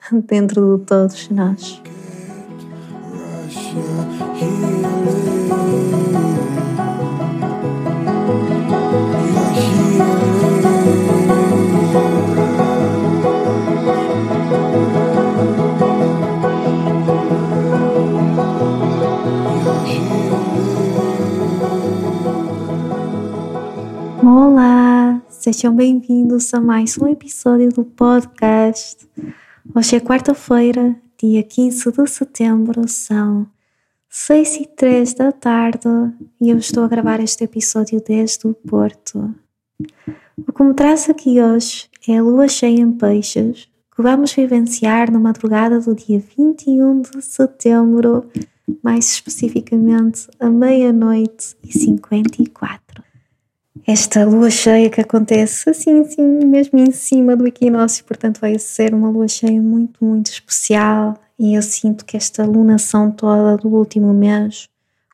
dentro de todos nós. Olá, sejam bem-vindos a mais um episódio do podcast. Hoje é quarta-feira, dia 15 de setembro, são 6 e 3 da tarde e eu estou a gravar este episódio desde o Porto. O que me traz aqui hoje é a lua cheia em peixes que vamos vivenciar na madrugada do dia 21 de setembro, mais especificamente à meia-noite e 54 esta lua cheia que acontece assim, assim, mesmo em cima do equinócio, portanto vai ser uma lua cheia muito, muito especial e eu sinto que esta lunação toda do último mês,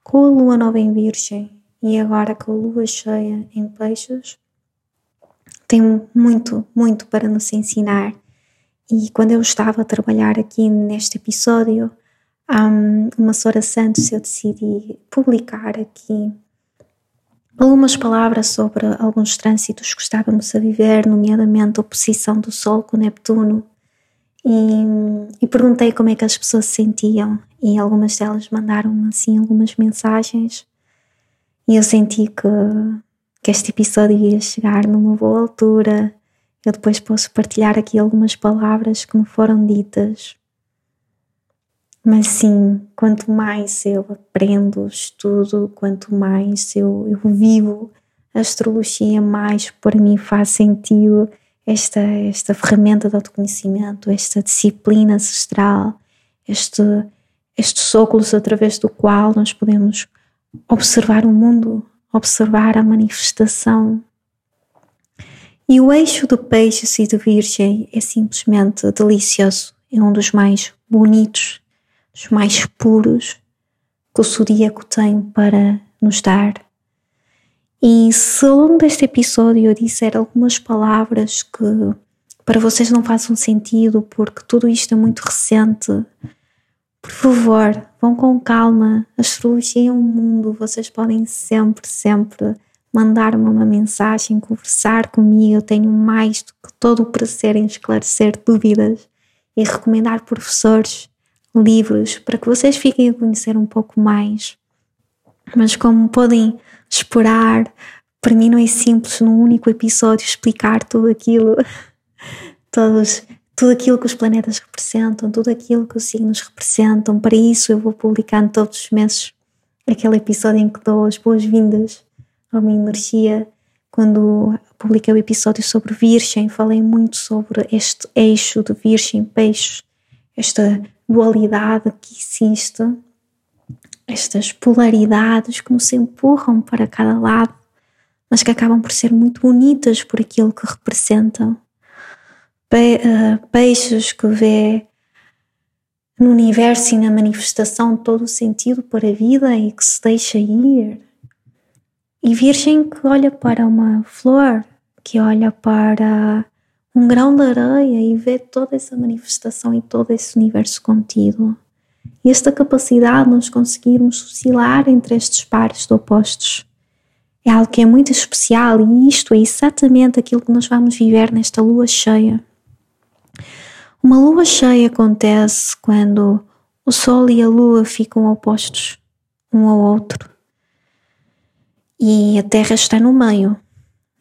com a lua nova em Virgem e agora com a lua cheia em Peixes, tem muito, muito para nos ensinar. E quando eu estava a trabalhar aqui neste episódio, um, uma Sora Santos, eu decidi publicar aqui algumas palavras sobre alguns trânsitos que estávamos a viver, nomeadamente a oposição do Sol com Neptuno, e, e, perguntei como é que as pessoas se sentiam, e algumas delas mandaram-me assim algumas mensagens, e eu senti que, que este episódio ia chegar numa boa altura. Eu depois posso partilhar aqui algumas palavras que me foram ditas mas sim, quanto mais eu aprendo, estudo, quanto mais eu, eu vivo a astrologia, mais para mim faz sentido esta, esta ferramenta de autoconhecimento, esta disciplina ancestral, este, estes óculos através do qual nós podemos observar o mundo, observar a manifestação. E o eixo do peixe e do virgem é simplesmente delicioso, é um dos mais bonitos os mais puros que o zodíaco tem para nos dar. E se ao longo deste episódio eu disser algumas palavras que para vocês não façam sentido, porque tudo isto é muito recente, por favor, vão com calma. A astrologia é um mundo, vocês podem sempre, sempre mandar-me uma mensagem, conversar comigo. Eu tenho mais do que todo o prazer em esclarecer dúvidas e recomendar professores livros para que vocês fiquem a conhecer um pouco mais. Mas como podem esperar, para mim não é simples num único episódio explicar tudo aquilo, todos, tudo aquilo que os planetas representam, tudo aquilo que os signos representam. Para isso eu vou publicando todos os meses aquele episódio em que dou as boas-vindas à minha energia. Quando publiquei o episódio sobre Virgem, falei muito sobre este eixo de Virgem, Peixes, esta dualidade que existe, estas polaridades que nos empurram para cada lado, mas que acabam por ser muito bonitas por aquilo que representam. Pe uh, peixes que vê no universo e na manifestação todo o sentido para a vida e que se deixa ir. E Virgem que olha para uma flor, que olha para um grão de areia e ver toda essa manifestação e todo esse universo contido. E esta capacidade de nós conseguirmos oscilar entre estes pares de opostos é algo que é muito especial e isto é exatamente aquilo que nós vamos viver nesta lua cheia. Uma lua cheia acontece quando o Sol e a Lua ficam opostos um ao outro e a Terra está no meio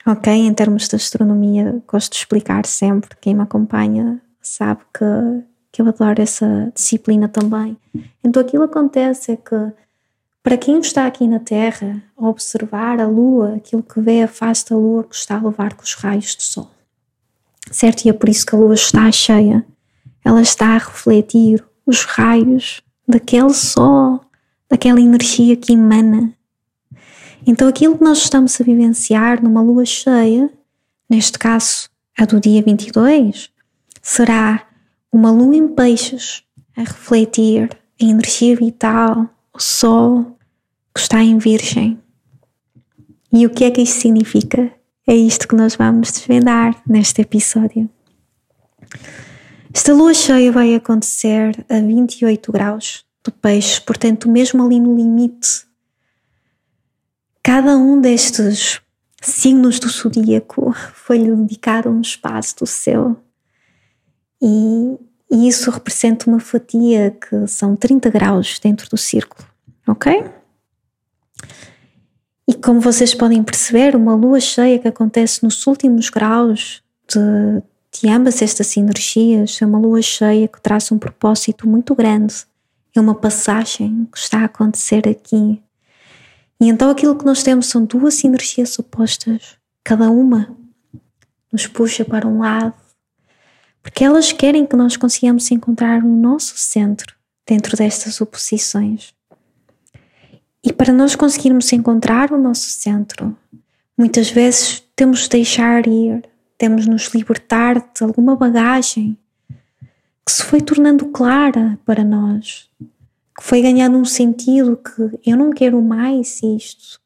ok? Em termos de astronomia, gosto de explicar sempre. Quem me acompanha sabe que, que eu adoro essa disciplina também. Então, aquilo acontece é que, para quem está aqui na Terra, observar a Lua, aquilo que vê afasta a Lua que está a levar com os raios do Sol, certo? E é por isso que a Lua está cheia. ela está a refletir os raios daquele sol, daquela energia que emana. Então, aquilo que nós estamos a vivenciar numa lua cheia, neste caso a do dia 22, será uma lua em peixes a refletir a energia vital, o sol que está em Virgem. E o que é que isto significa? É isto que nós vamos desvendar neste episódio. Esta lua cheia vai acontecer a 28 graus do peixe, portanto, mesmo ali no limite. Cada um destes signos do zodíaco foi-lhe dedicado um espaço do céu. E, e isso representa uma fatia que são 30 graus dentro do círculo, ok? E como vocês podem perceber, uma lua cheia que acontece nos últimos graus de, de ambas estas energias é uma lua cheia que traz um propósito muito grande. É uma passagem que está a acontecer aqui. E então aquilo que nós temos são duas energias opostas, cada uma nos puxa para um lado, porque elas querem que nós consigamos encontrar o nosso centro dentro destas oposições. E para nós conseguirmos encontrar o nosso centro, muitas vezes temos de deixar ir, temos de nos libertar de alguma bagagem que se foi tornando clara para nós, que foi ganhando um sentido que eu não quero mais isto,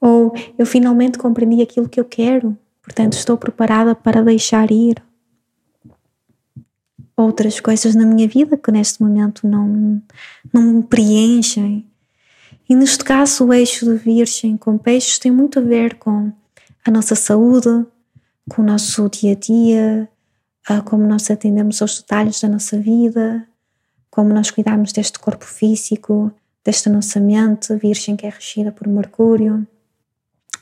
ou eu finalmente compreendi aquilo que eu quero, portanto estou preparada para deixar ir outras coisas na minha vida que neste momento não, não me preenchem. E neste caso, o eixo de Virgem com peixes tem muito a ver com a nossa saúde, com o nosso dia a dia, como nós atendemos aos detalhes da nossa vida, como nós cuidamos deste corpo físico, desta nossa mente, Virgem que é regida por Mercúrio.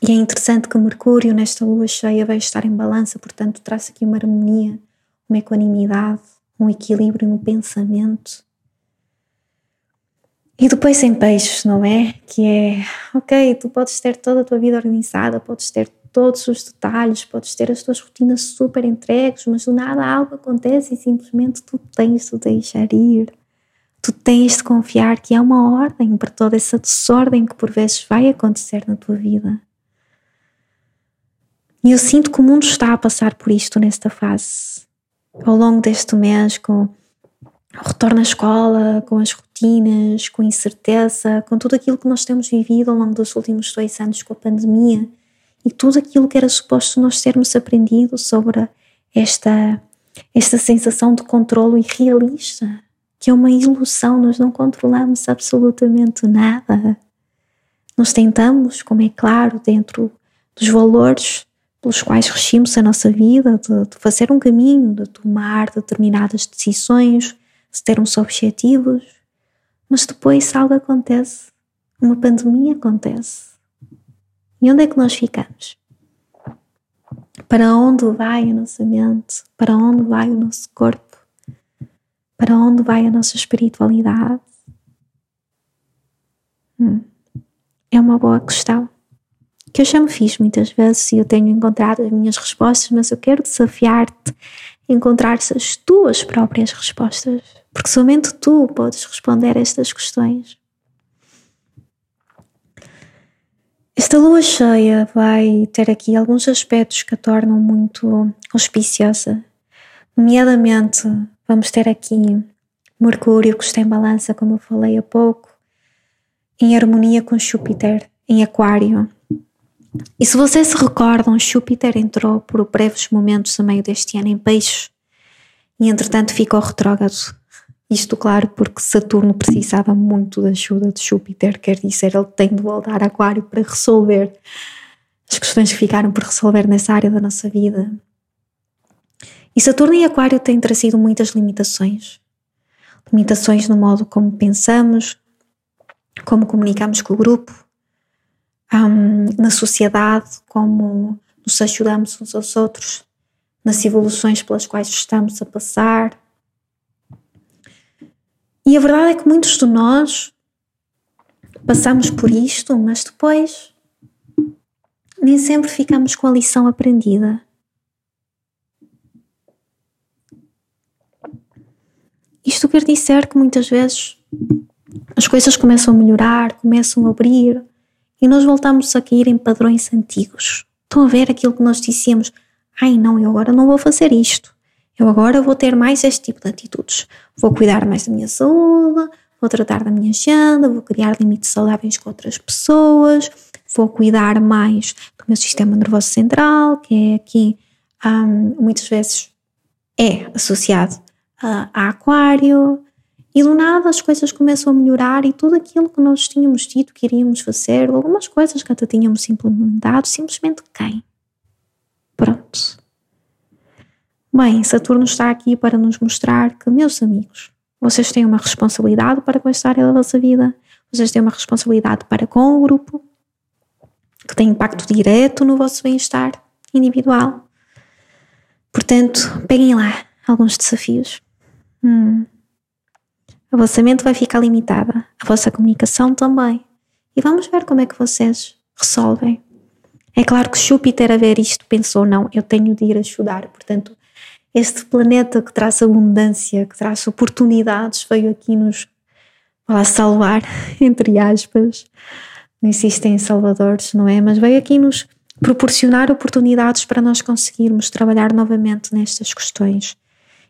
E é interessante que Mercúrio, nesta lua cheia, vai estar em balança, portanto, traz aqui uma harmonia, uma equanimidade, um equilíbrio no pensamento. E depois em peixes, não é? Que é, ok, tu podes ter toda a tua vida organizada, podes ter todos os detalhes, podes ter as tuas rotinas super entregues, mas do nada algo acontece e simplesmente tu tens de deixar ir. Tu tens de confiar que há uma ordem para toda essa desordem que por vezes vai acontecer na tua vida. E eu sinto que o mundo está a passar por isto nesta fase. Ao longo deste mês, com o retorno à escola, com as rotinas, com a incerteza, com tudo aquilo que nós temos vivido ao longo dos últimos dois anos com a pandemia e tudo aquilo que era suposto nós termos aprendido sobre esta, esta sensação de controlo irrealista, que é uma ilusão, nós não controlamos absolutamente nada. Nós tentamos, como é claro, dentro dos valores pelos quais regimos a nossa vida, de, de fazer um caminho, de tomar determinadas decisões, de termos objetivos, mas depois algo acontece, uma pandemia acontece e onde é que nós ficamos? Para onde vai a nossa mente? Para onde vai o nosso corpo? Para onde vai a nossa espiritualidade? Hum. É uma boa questão que eu já me fiz muitas vezes e eu tenho encontrado as minhas respostas, mas eu quero desafiar-te a encontrar as tuas próprias respostas, porque somente tu podes responder a estas questões. Esta lua cheia vai ter aqui alguns aspectos que a tornam muito auspiciosa. Nomeadamente, vamos ter aqui Mercúrio, que está em balança, como eu falei há pouco, em harmonia com Júpiter, em Aquário. E se vocês se recordam, Júpiter entrou por breves momentos a meio deste ano em Peixes e, entretanto, ficou retrógrado isto, claro, porque Saturno precisava muito da ajuda de Júpiter, quer dizer, ele tem de voltar a Aquário para resolver as questões que ficaram por resolver nessa área da nossa vida. E Saturno e Aquário têm trazido muitas limitações. Limitações no modo como pensamos, como comunicamos com o grupo, um, na sociedade, como nos ajudamos uns aos outros, nas evoluções pelas quais estamos a passar e a verdade é que muitos de nós passamos por isto, mas depois nem sempre ficamos com a lição aprendida. Quer dizer que muitas vezes as coisas começam a melhorar, começam a abrir e nós voltamos a cair em padrões antigos. Estão a ver aquilo que nós dissemos? Ai, não, eu agora não vou fazer isto. Eu agora vou ter mais este tipo de atitudes. Vou cuidar mais da minha saúde, vou tratar da minha agenda, vou criar limites saudáveis com outras pessoas, vou cuidar mais do meu sistema nervoso central, que é aqui um, muitas vezes é associado a, a aquário, e do nada as coisas começam a melhorar e tudo aquilo que nós tínhamos dito que iríamos fazer, algumas coisas que até tínhamos implementado, simplesmente caem. Pronto. Bem, Saturno está aqui para nos mostrar que, meus amigos, vocês têm uma responsabilidade para com esta área da vossa vida, vocês têm uma responsabilidade para com o grupo, que tem impacto direto no vosso bem-estar individual. Portanto, peguem lá alguns desafios. Hum. A vossa mente vai ficar limitada, a vossa comunicação também. E vamos ver como é que vocês resolvem. É claro que Júpiter a ver isto pensou, não, eu tenho de ir ajudar. Portanto, este planeta que traz abundância, que traz oportunidades, veio aqui nos lá, salvar, entre aspas. Não existem salvadores, não é? Mas veio aqui nos proporcionar oportunidades para nós conseguirmos trabalhar novamente nestas questões.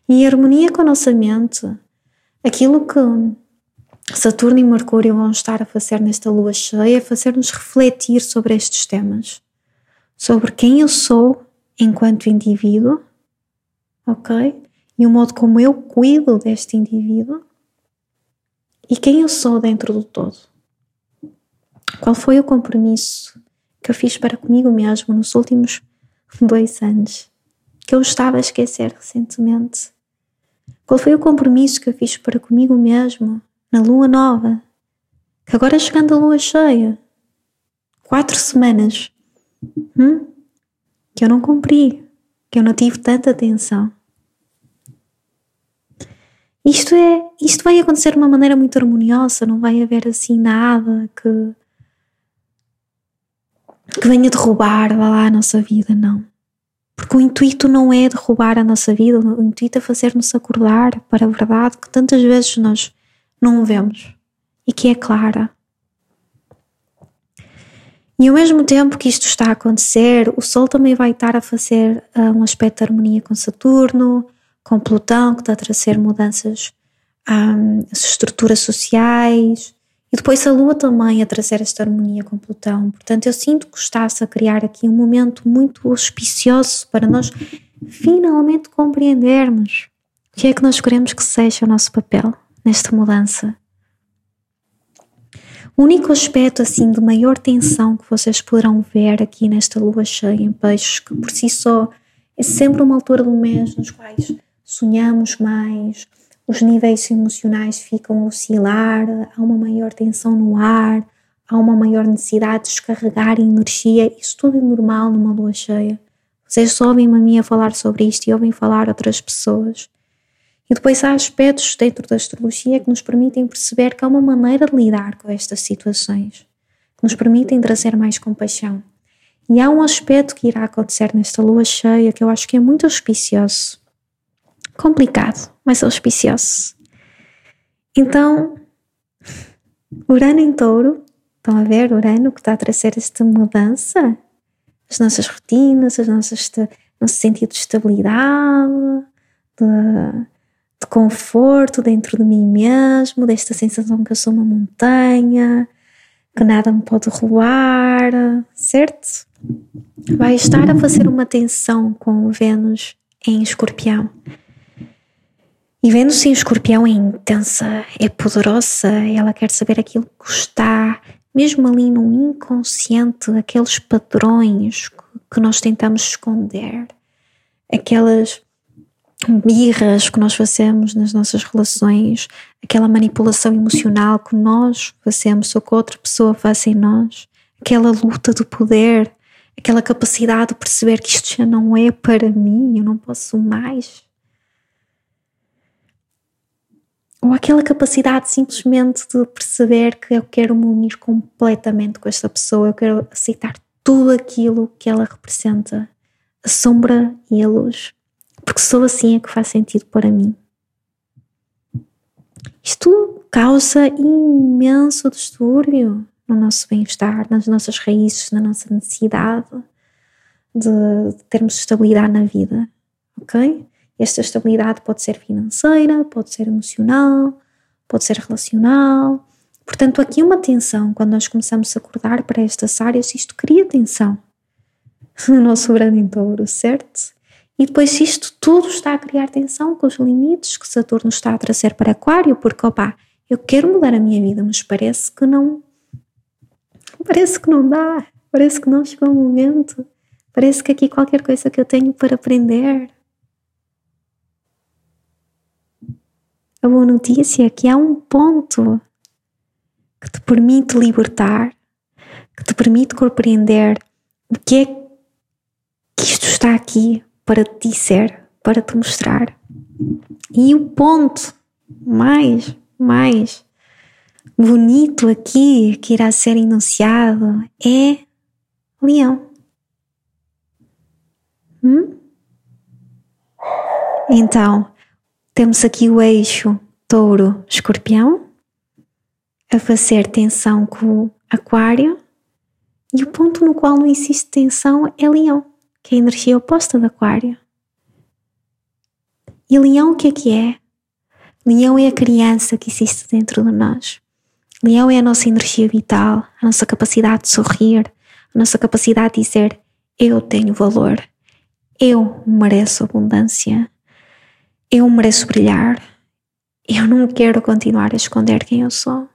Em harmonia com a nossa mente, Aquilo que Saturno e Mercúrio vão estar a fazer nesta lua cheia é fazer-nos refletir sobre estes temas. Sobre quem eu sou enquanto indivíduo, ok? E o modo como eu cuido deste indivíduo e quem eu sou dentro do todo. Qual foi o compromisso que eu fiz para comigo mesmo nos últimos dois anos que eu estava a esquecer recentemente? Qual foi o compromisso que eu fiz para comigo mesmo na lua nova? Que agora chegando a lua cheia, quatro semanas, hum? que eu não cumpri, que eu não tive tanta atenção. Isto é, isto vai acontecer de uma maneira muito harmoniosa, não vai haver assim nada que que venha derrubar lá a nossa vida, não. Porque o intuito não é derrubar a nossa vida, o intuito é fazer-nos acordar para a verdade que tantas vezes nós não vemos e que é clara. E ao mesmo tempo que isto está a acontecer, o Sol também vai estar a fazer uh, um aspecto de harmonia com Saturno, com Plutão, que está a trazer mudanças um, ah, estruturas sociais, e depois a Lua também a trazer esta harmonia com Plutão. Portanto, eu sinto que está-se a criar aqui um momento muito auspicioso para nós finalmente compreendermos o que é que nós queremos que seja o nosso papel nesta mudança. O único aspecto assim de maior tensão que vocês poderão ver aqui nesta lua cheia em peixes, que por si só é sempre uma altura do mês nos quais sonhamos mais, os níveis emocionais ficam a oscilar, há uma maior tensão no ar, há uma maior necessidade de descarregar energia. Isso tudo é normal numa lua cheia. Vocês ouvem-me a mim a falar sobre isto e ouvem falar outras pessoas. E depois há aspectos dentro da astrologia que nos permitem perceber que há uma maneira de lidar com estas situações, que nos permitem trazer mais compaixão. E há um aspecto que irá acontecer nesta lua cheia que eu acho que é muito auspicioso complicado, mas auspicioso. Então, Urano em touro, estão a ver Urano que está a trazer esta mudança? As nossas rotinas, as nossas, nosso sentido de estabilidade, de, de conforto dentro de mim mesmo, desta sensação que eu sou uma montanha, que nada me pode roubar, certo? Vai estar a fazer uma tensão com o Vênus em escorpião. E vendo-se em escorpião é intensa, é poderosa, ela quer saber aquilo que está, mesmo ali no inconsciente, aqueles padrões que nós tentamos esconder, aquelas birras que nós fazemos nas nossas relações, aquela manipulação emocional que nós fazemos ou que outra pessoa faz em nós, aquela luta do poder, aquela capacidade de perceber que isto já não é para mim, eu não posso mais. Ou aquela capacidade simplesmente de perceber que eu quero me unir completamente com esta pessoa, eu quero aceitar tudo aquilo que ela representa, a sombra e a luz, porque só assim é que faz sentido para mim. Isto causa imenso distúrbio no nosso bem-estar, nas nossas raízes, na nossa necessidade de termos estabilidade na vida, ok? Esta estabilidade pode ser financeira, pode ser emocional, pode ser relacional. Portanto, aqui uma tensão, quando nós começamos a acordar para estas áreas, isto cria tensão no nosso grande touro, certo? E depois isto tudo está a criar tensão com os limites que Saturno está a trazer para Aquário, porque opá, eu quero mudar a minha vida, mas parece que não. Parece que não dá, parece que não chegou o momento, parece que aqui qualquer coisa que eu tenho para aprender. A boa notícia é que há um ponto que te permite libertar, que te permite compreender o que é que isto está aqui para te dizer, para te mostrar. E o ponto mais, mais bonito aqui que irá ser enunciado é leão. Hum? Então, temos aqui o eixo touro-escorpião a fazer tensão com o aquário e o ponto no qual não existe tensão é leão que é a energia oposta do aquário. E leão o que é que é? Leão é a criança que existe dentro de nós. Leão é a nossa energia vital, a nossa capacidade de sorrir, a nossa capacidade de dizer eu tenho valor, eu mereço abundância, eu mereço brilhar, eu não quero continuar a esconder quem eu sou.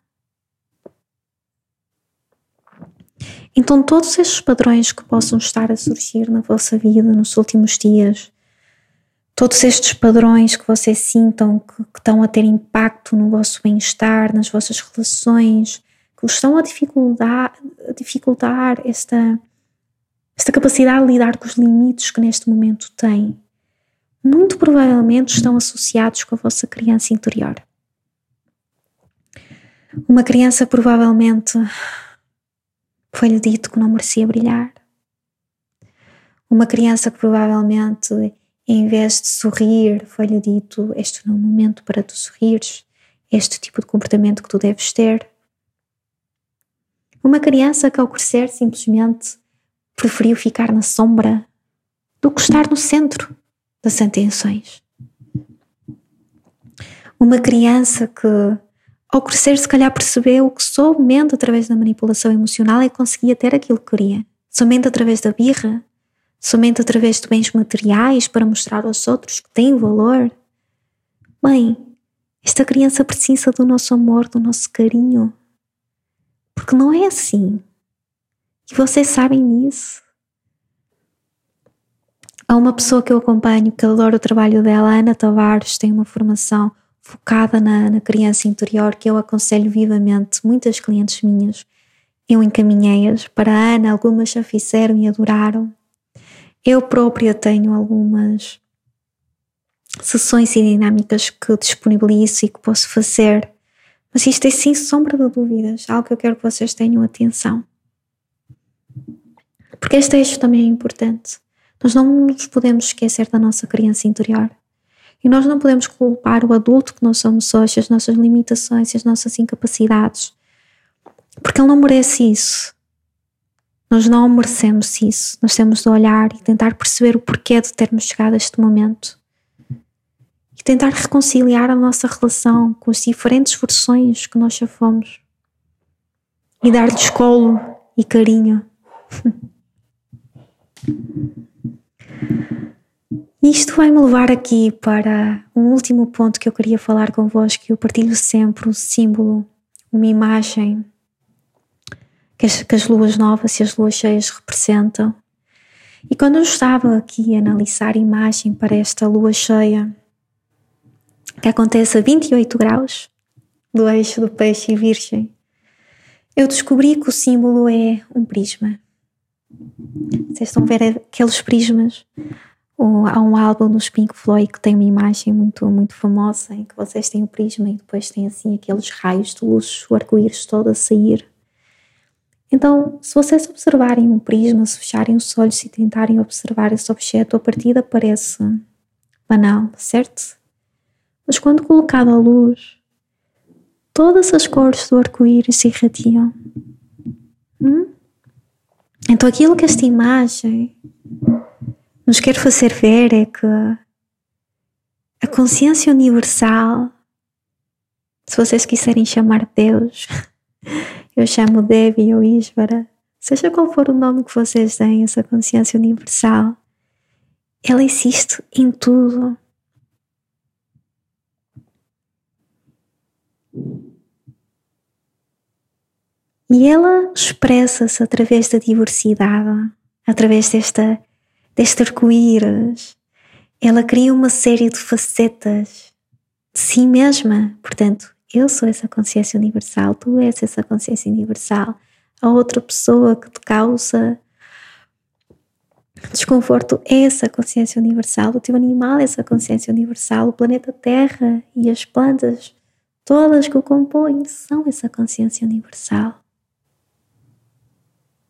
Então, todos estes padrões que possam estar a surgir na vossa vida nos últimos dias, todos estes padrões que vocês sintam que, que estão a ter impacto no vosso bem-estar, nas vossas relações, que estão a dificultar, a dificultar esta, esta capacidade de lidar com os limites que neste momento têm, muito provavelmente estão associados com a vossa criança interior. Uma criança provavelmente foi-lhe dito que não merecia brilhar. Uma criança que provavelmente, em vez de sorrir, foi-lhe dito: Este não é o momento para tu sorrires, este tipo de comportamento que tu deves ter. Uma criança que, ao crescer, simplesmente preferiu ficar na sombra do que estar no centro das atenções. Uma criança que ao crescer, se calhar percebeu que somente através da manipulação emocional é que conseguia ter aquilo que queria. Somente através da birra, somente através de bens materiais para mostrar aos outros que têm valor. Bem, esta criança precisa do nosso amor, do nosso carinho. Porque não é assim. E vocês sabem disso. Há uma pessoa que eu acompanho que adora o trabalho dela, Ana Tavares, tem uma formação focada na, na criança interior que eu aconselho vivamente. Muitas clientes minhas eu encaminhei-as para a Ana, algumas já fizeram e adoraram. Eu própria tenho algumas sessões e dinâmicas que disponibilizo e que posso fazer, mas isto é sem sombra de dúvidas, algo que eu quero que vocês tenham atenção. Porque este eixo também é importante. Nós não nos podemos esquecer da nossa criança interior. E nós não podemos culpar o adulto que nós somos hoje, as nossas limitações as nossas incapacidades, porque ele não merece isso. Nós não merecemos isso. Nós temos de olhar e tentar perceber o porquê de termos chegado a este momento. E tentar reconciliar a nossa relação com as diferentes versões que nós já fomos. E dar-lhes colo e carinho. Isto vai-me levar aqui para um último ponto que eu queria falar convosco, que eu partilho sempre um símbolo, uma imagem que as, que as luas novas e as luas cheias representam. E quando eu estava aqui a analisar a imagem para esta lua cheia, que acontece a 28 graus do eixo do peixe e virgem, eu descobri que o símbolo é um prisma. Vocês estão a ver aqueles prismas há um álbum dos Pink Floyd que tem uma imagem muito, muito famosa em que vocês têm o prisma e depois tem assim aqueles raios de luz, o arco-íris todo a sair. Então, se vocês observarem um prisma, se fecharem os olhos e tentarem observar esse objeto, a partida parece banal, certo? Mas quando colocado à luz, todas as cores do arco-íris se irradiam. Hum? Então, aquilo que esta imagem nos quer fazer ver é que a consciência universal, se vocês quiserem chamar Deus, eu chamo Devi ou Isvara, seja qual for o nome que vocês deem, essa consciência universal, ela existe em tudo. E ela expressa-se através da diversidade, através desta, deste arco-íris. Ela cria uma série de facetas de si mesma. Portanto, eu sou essa consciência universal, tu és essa consciência universal. A outra pessoa que te causa desconforto é essa consciência universal, o teu animal é essa consciência universal, o planeta Terra e as plantas, todas que o compõem, são essa consciência universal.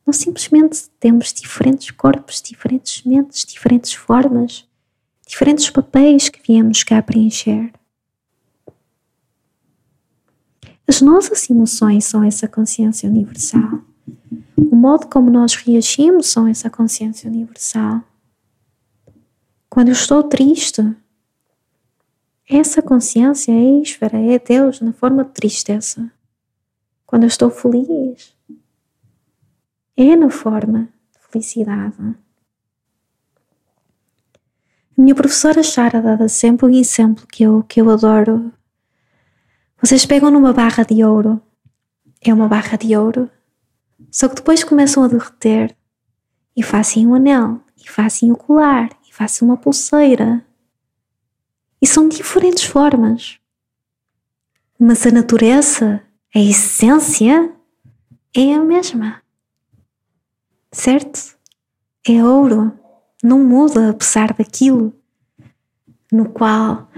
Nós simplesmente temos diferentes corpos, diferentes mentes, diferentes formas, diferentes papéis que viemos cá preencher. As nossas emoções são essa consciência universal. O modo como nós reagimos são essa consciência universal. Quando eu estou triste, essa consciência é Ishvara, é Deus na forma de tristeza. Quando eu estou feliz, é na forma de felicidade. A minha professora Chara dava sempre um exemplo que eu, que eu adoro. Vocês pegam numa barra de ouro, é uma barra de ouro, só que depois começam a derreter e fazem um anel, e fazem o um colar, e fazem uma pulseira. E são diferentes formas. Mas a natureza, a essência, é a mesma certo? É ouro, não muda apesar daquilo no qual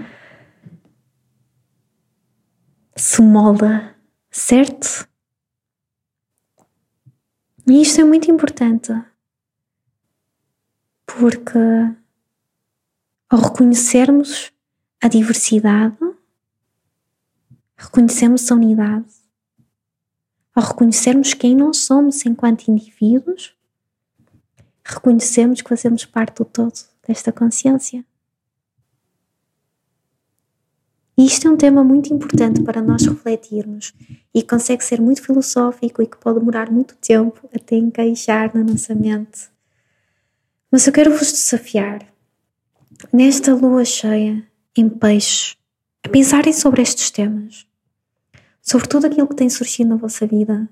se molda, certo? E isto é muito importante porque ao reconhecermos a diversidade, reconhecemos a unidade. Ao reconhecermos quem nós somos enquanto indivíduos, reconhecemos que fazemos parte do todo desta consciência. E isto é um tema muito importante para nós refletirmos e consegue ser muito filosófico e que pode demorar muito tempo até encaixar na nossa mente. Mas eu quero vos desafiar, nesta lua cheia, em peixe, a pensarem sobre estes temas, sobre tudo aquilo que tem surgido na vossa vida,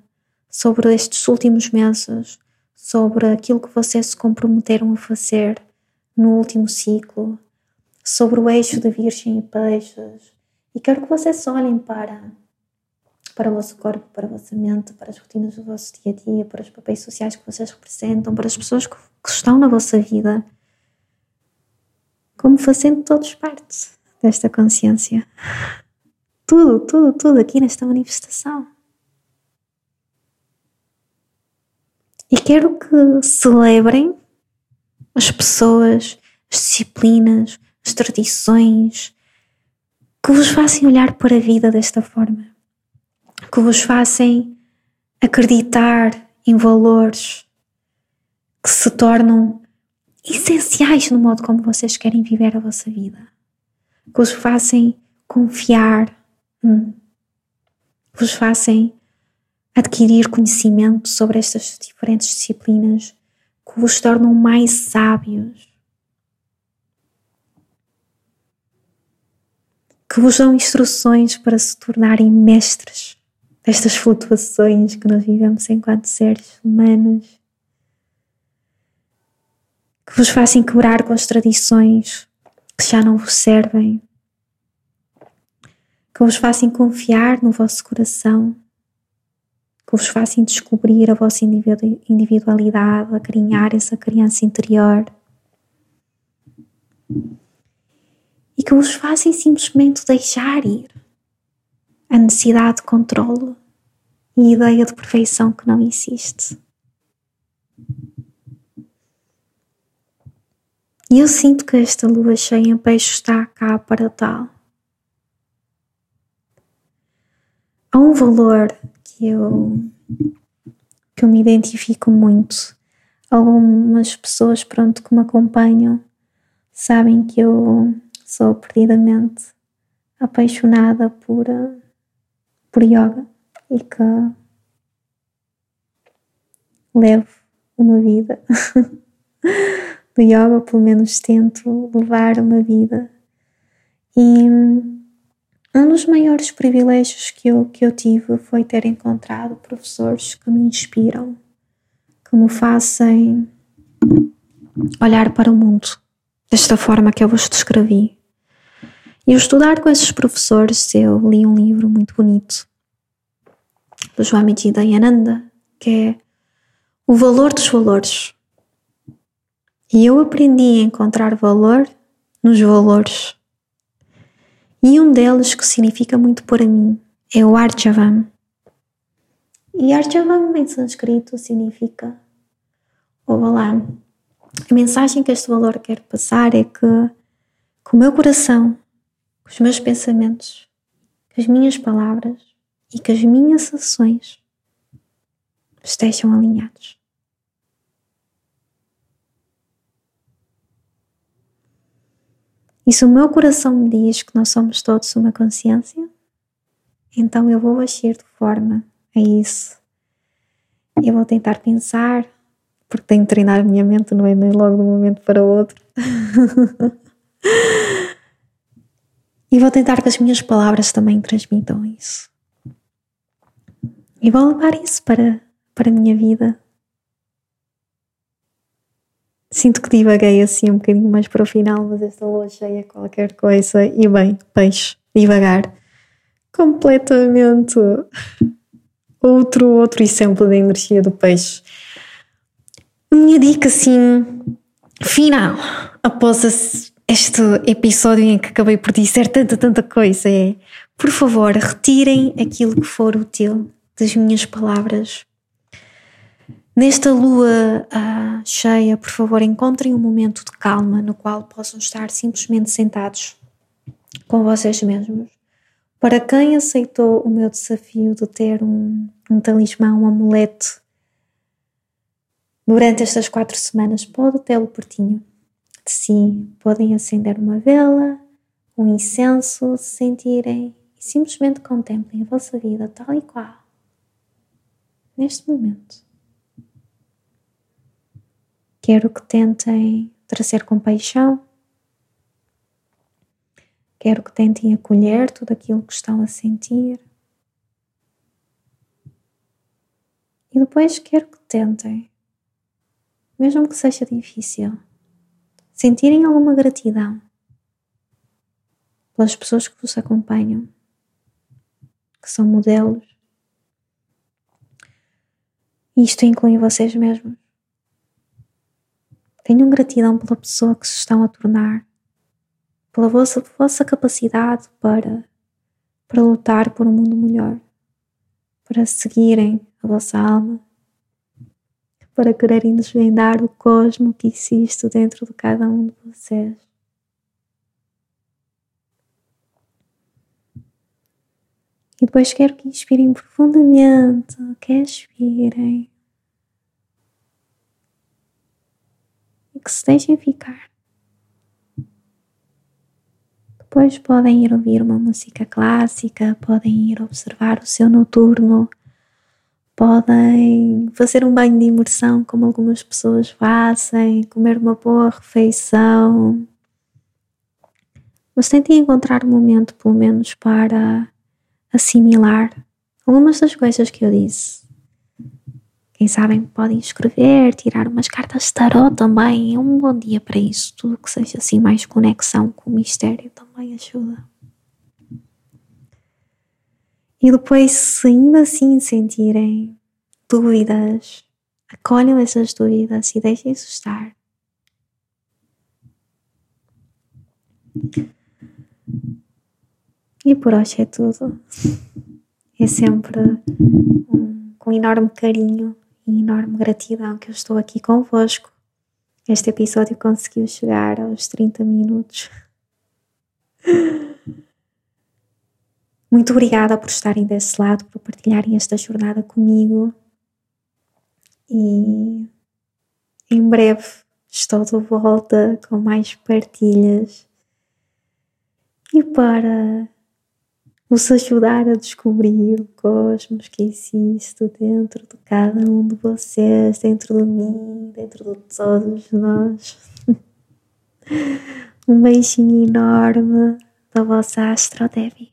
sobre estes últimos meses, sobre aquilo que vocês se comprometeram a fazer no último ciclo, sobre o eixo da Virgem e Peixes. E quero que vocês olhem para, para o vosso corpo, para a vossa mente, para as rotinas do vosso dia a dia, para os papéis sociais que vocês representam, para as pessoas que, que estão na vossa vida, como fazendo todos parte desta consciência. Tudo, tudo, tudo aqui nesta manifestação. E quero que celebrem as pessoas, as disciplinas, as tradições, que vos façam olhar para a vida desta forma, que vos façam acreditar em valores que se tornam essenciais no modo como vocês querem viver a vossa vida, que vos façam confiar, hum, que vos façam adquirir conhecimento sobre estas diferentes disciplinas que vos tornam mais sábios, que vos dão instruções para se tornarem mestres destas flutuações que nós vivemos enquanto seres humanos, que vos façam quebrar com as tradições que já não vos servem, que vos façam confiar no vosso coração que vos façam descobrir a vossa individualidade, acarinhar essa criança interior. E que vos façam simplesmente deixar ir a necessidade de controle e a ideia de perfeição que não existe. E eu sinto que esta lua cheia em peixe está cá para tal. Há um valor que eu, que eu me identifico muito. Algumas pessoas, pronto, que me acompanham sabem que eu sou perdidamente apaixonada por, por yoga e que levo uma vida do yoga, pelo menos tento levar uma vida. E um dos maiores privilégios que eu, que eu tive foi ter encontrado professores que me inspiram, que me fazem olhar para o mundo desta forma que eu vos descrevi. E estudar com esses professores, eu li um livro muito bonito do Swami Dayananda, que é O Valor dos Valores. E eu aprendi a encontrar valor nos valores. E um deles que significa muito para mim é o Arjavam. E Arjavam em sânscrito significa Ovalá. A mensagem que este valor quer passar é que, com o meu coração, os meus pensamentos, as minhas palavras e as minhas ações estejam alinhados. E se o meu coração me diz que nós somos todos uma consciência, então eu vou agir de forma a isso. Eu vou tentar pensar, porque tenho de treinar a minha mente, não é nem logo de um momento para o outro. e vou tentar que as minhas palavras também transmitam isso. E vou levar isso para, para a minha vida, Sinto que divaguei assim um bocadinho mais para o final, mas esta lua cheia qualquer coisa. E bem, peixe, devagar. Completamente outro, outro exemplo da energia do peixe. Minha dica assim, final, após este episódio em que acabei por dizer tanta, tanta coisa é, por favor, retirem aquilo que for útil das minhas palavras Nesta lua uh, cheia, por favor, encontrem um momento de calma no qual possam estar simplesmente sentados com vocês mesmos. Para quem aceitou o meu desafio de ter um, um talismã, um amuleto, durante estas quatro semanas, pode tê-lo pertinho de si. Podem acender uma vela, um incenso, se sentirem e simplesmente contemplem a vossa vida tal e qual, neste momento. Quero que tentem trazer compaixão. Quero que tentem acolher tudo aquilo que estão a sentir. E depois quero que tentem, mesmo que seja difícil, sentirem alguma gratidão pelas pessoas que vos acompanham, que são modelos. Isto inclui vocês mesmos. Tenham gratidão pela pessoa que se estão a tornar, pela vossa, vossa capacidade para, para lutar por um mundo melhor, para seguirem a vossa alma, para quererem desvendar o cosmo que existe dentro de cada um de vocês. E depois quero que inspirem profundamente, que expirem. Que se deixem ficar. Depois podem ir ouvir uma música clássica, podem ir observar o seu noturno, podem fazer um banho de imersão, como algumas pessoas fazem, comer uma boa refeição. Mas tentem encontrar um momento, pelo menos, para assimilar algumas das coisas que eu disse. Quem sabem podem escrever, tirar umas cartas de tarot também. É um bom dia para isso. Tudo que seja assim mais conexão com o mistério também ajuda. E depois, se ainda assim sentirem dúvidas, acolham essas dúvidas e deixem-se estar. E por hoje é tudo. É sempre um, com enorme carinho e enorme gratidão que eu estou aqui convosco. Este episódio conseguiu chegar aos 30 minutos. Muito obrigada por estarem desse lado, por partilharem esta jornada comigo. E em breve estou de volta com mais partilhas e para vos ajudar a descobrir o cosmos que existe dentro de cada um de vocês, dentro de mim, dentro de todos nós. um beijinho enorme da vossa Astro Debbie.